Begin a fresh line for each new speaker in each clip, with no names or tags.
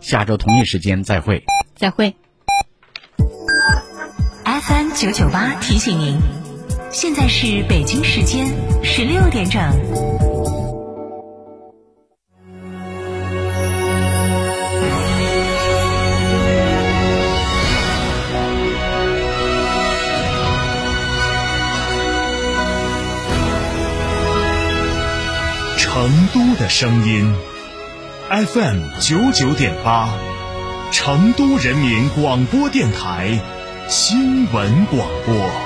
下周同一时间再会。
再会。
FM 九九八提醒您，现在是北京时间十六点整。
成都的声音，FM 九九点八，成都人民广播电台新闻广播。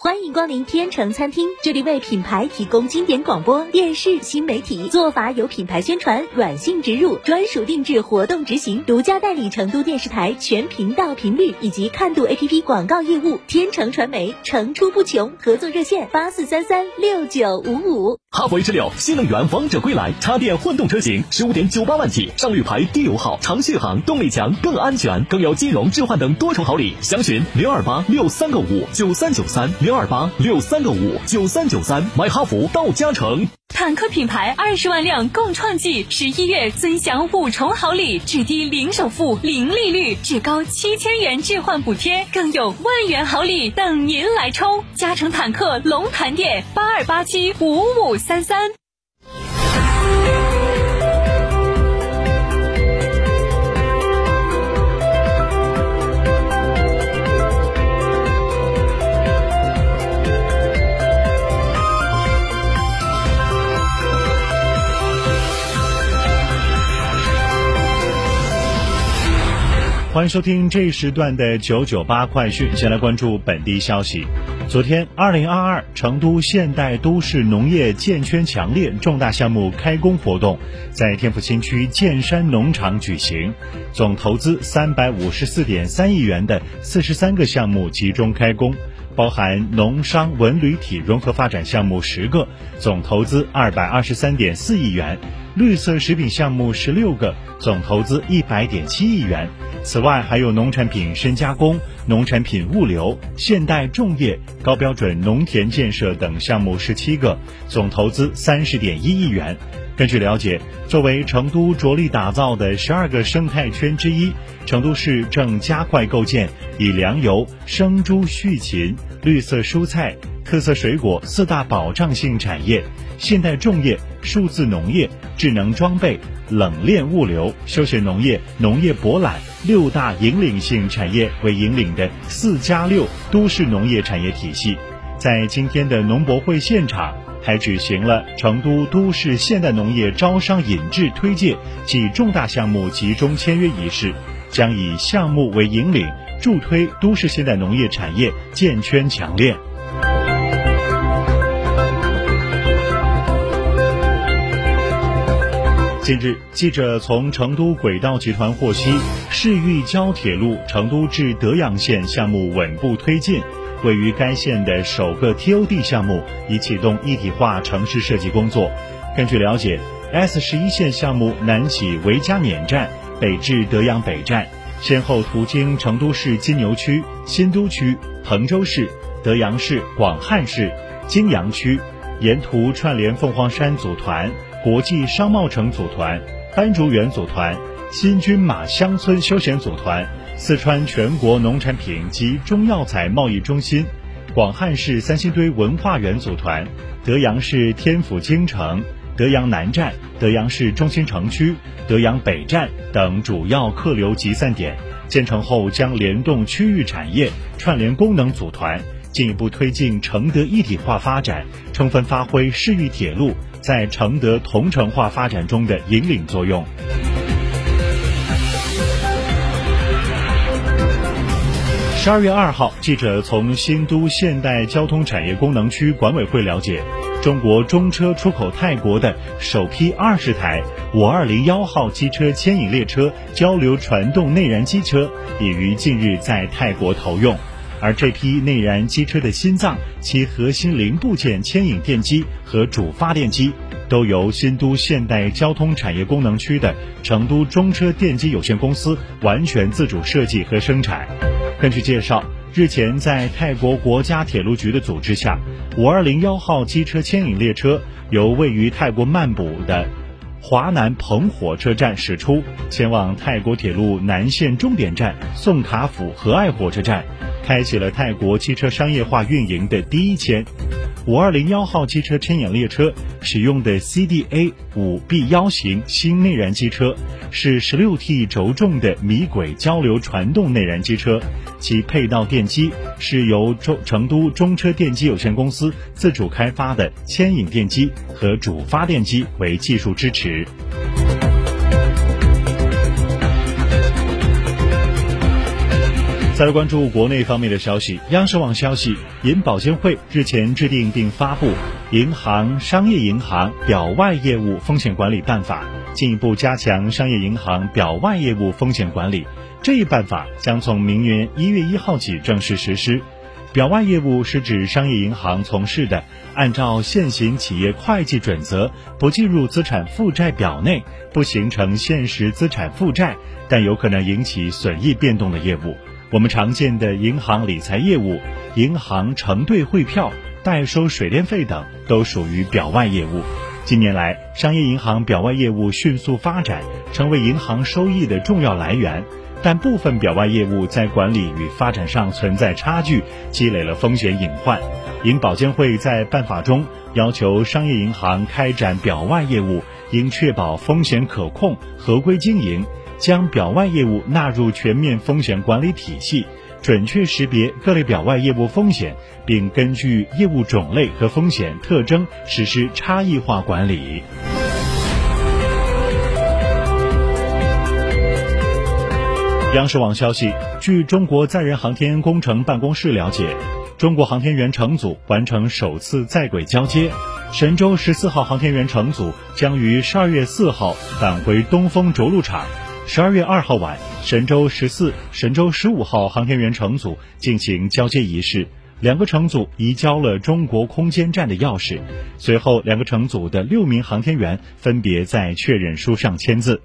欢迎光临天成餐厅，这里为品牌提供经典广播电视新媒体做法有品牌宣传、软性植入、专属定制活动执行，独家代理成都电视台全频道频率以及看度 APP 广告业务。天成传媒层出不穷，合作热线八四三三六九五五。
哈弗 H 六新能源王者归来，插电混动车型十五点九八万起，上绿牌、低油耗、长续航，动力强更安全，更有金融置换等多重好礼。详询零二八六三个五九三九三零二八六三个五九三九三，买哈弗到嘉诚。
坦克品牌二十万辆共创季，十一月尊享五重好礼，至低零首付、零利率，至高七千元置换补贴，更有万元好礼等您来抽！嘉诚坦克龙潭店八二八七五五三三。
欢迎收听这一时段的九九八快讯。先来关注本地消息。昨天，二零二二成都现代都市农业建圈强烈重大项目开工活动在天府新区建山农场举行，总投资三百五十四点三亿元的四十三个项目集中开工，包含农商文旅体融合发展项目十个，总投资二百二十三点四亿元；绿色食品项目十六个，总投资一百点七亿元。此外，还有农产品深加工、农产品物流、现代种业、高标准农田建设等项目十七个，总投资三十点一亿元。根据了解，作为成都着力打造的十二个生态圈之一，成都市正加快构建以粮油、生猪、畜禽、绿色蔬菜、特色水果四大保障性产业、现代种业、数字农业、智能装备、冷链物流、休闲农业、农业博览六大引领性产业为引领的“四加六”都市农业产业体系。在今天的农博会现场，还举行了成都都市现代农业招商引智推介暨重大项目集中签约仪式，将以项目为引领，助推都市现代农业产业建圈强链。近日，记者从成都轨道集团获悉，市域交铁路成都至德阳线项目稳步推进。位于该县的首个 TOD 项目已启动一体化城市设计工作。根据了解，S 十一线项目南起维加缅站，北至德阳北站，先后途经成都市金牛区、新都区、彭州市、德阳市、广汉市、金阳区，沿途串联凤凰山组团、国际商贸城组团、斑竹园组团、新军马乡村休闲组团。四川全国农产品及中药材贸易中心、广汉市三星堆文化园组团、德阳市天府京城、德阳南站、德阳市中心城区、德阳北站等主要客流集散点，建成后将联动区域产业、串联功能组团，进一步推进承德一体化发展，充分发挥市域铁路在承德同城化发展中的引领作用。十二月二号，记者从新都现代交通产业功能区管委会了解，中国中车出口泰国的首批二十台五二零幺号机车牵引列车交流传动内燃机车已于近日在泰国投用。而这批内燃机车的心脏，其核心零部件牵引电机和主发电机，都由新都现代交通产业功能区的成都中车电机有限公司完全自主设计和生产。根据介绍。日前，在泰国国家铁路局的组织下，五二零幺号机车牵引列车由位于泰国曼谷的华南蓬火车站驶出，前往泰国铁路南线终点站宋卡府和爱火车站，开启了泰国汽车商业化运营的第一签。五二零幺号机车牵引列车使用的 CDA 五 B 幺型新内燃机车，是十六 T 轴重的米轨交流传动内燃机车，其配套电机是由中成都中车电机有限公司自主开发的牵引电机和主发电机为技术支持。再来关注国内方面的消息，央视网消息，银保监会日前制定并发布《银行商业银行表外业务风险管理办法》，进一步加强商业银行表外业务风险管理。这一办法将从明年一月一号起正式实施。表外业务是指商业银行从事的按照现行企业会计准则不计入资产负债表内、不形成现实资产负债，但有可能引起损益变动的业务。我们常见的银行理财业务、银行承兑汇票、代收水电费等，都属于表外业务。近年来，商业银行表外业务迅速发展，成为银行收益的重要来源。但部分表外业务在管理与发展上存在差距，积累了风险隐患。银保监会在办法中要求，商业银行开展表外业务应确保风险可控、合规经营。将表外业务纳入全面风险管理体系，准确识别各类表外业务风险，并根据业务种类和风险特征实施差异化管理。央视网消息，据中国载人航天工程办公室了解，中国航天员乘组完成首次在轨交接，神舟十四号航天员乘组将于十二月四号返回东风着陆场。十二月二号晚，神舟十四、神舟十五号航天员乘组进行交接仪式，两个乘组移交了中国空间站的钥匙。随后，两个乘组的六名航天员分别在确认书上签字。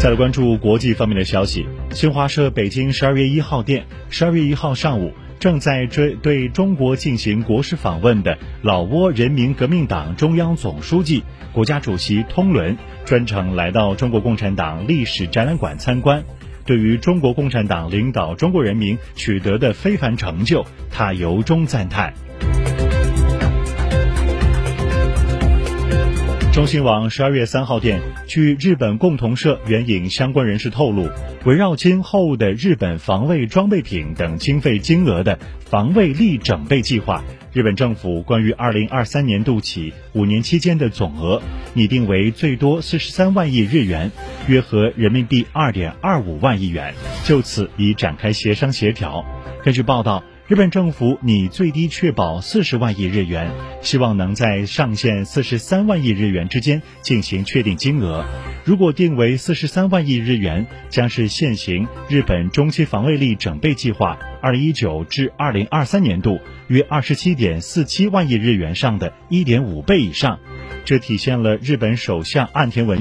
再来关注国际方面的消息，新华社北京十二月一号电，十二月一号上午。正在追对中国进行国事访问的老挝人民革命党中央总书记、国家主席通伦专程来到中国共产党历史展览馆参观。对于中国共产党领导中国人民取得的非凡成就，他由衷赞叹。中新网十二月三号电，据日本共同社援引相关人士透露，围绕今后的日本防卫装备品等经费金额的防卫力整备计划，日本政府关于二零二三年度起五年期间的总额拟定为最多四十三万亿日元，约合人民币二点二五万亿元，就此已展开协商协调。根据报道。日本政府拟最低确保四十万亿日元，希望能在上限四十三万亿日元之间进行确定金额。如果定为四十三万亿日元，将是现行日本中期防卫力整备计划二零一九至二零二三年度约二十七点四七万亿日元上的一点五倍以上。这体现了日本首相岸田文。